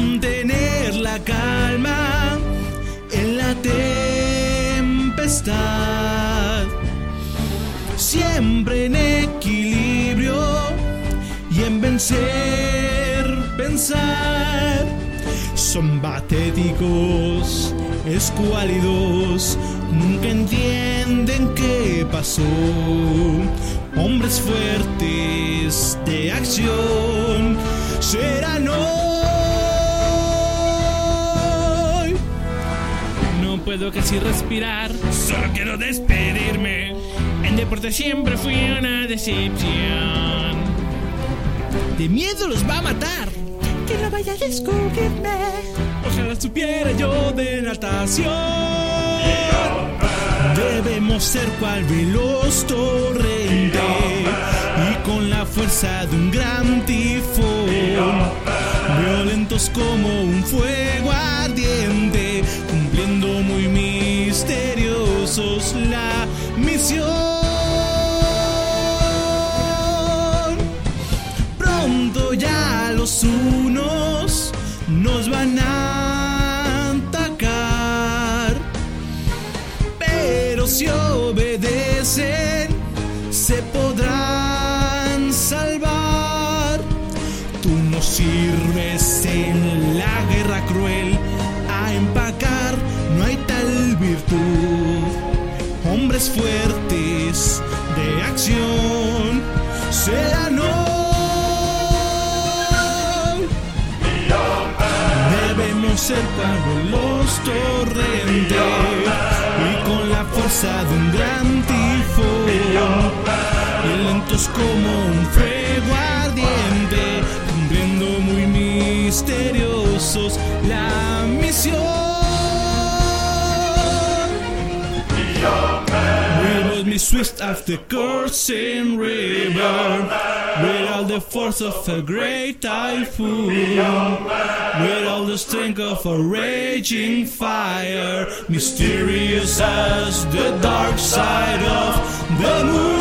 Mantener la calma en la tempestad. Siempre en equilibrio y en vencer, pensar. Son patéticos, escuálidos, nunca entienden qué pasó. Hombres fuertes de acción puedo casi respirar, solo quiero despedirme. En deporte siempre fui una decepción. De miedo los va a matar. Que no vaya a descubrirme. Ojalá supiera yo de natación. Debemos ser cual veloz torrente y con la fuerza de un gran tifón, violentos como un fuego van a atacar, pero si obedecen se podrán salvar. Tú no sirves en la guerra cruel a empacar, no hay tal virtud. Hombres fuertes de acción serán como los torrentes y con la fuerza de un gran tifón, lentos como un fuego ardiente, cumpliendo muy misteriosos la swift as the coursing river, with all the force of a great typhoon, with all the strength of a raging fire, mysterious as the dark side of the moon.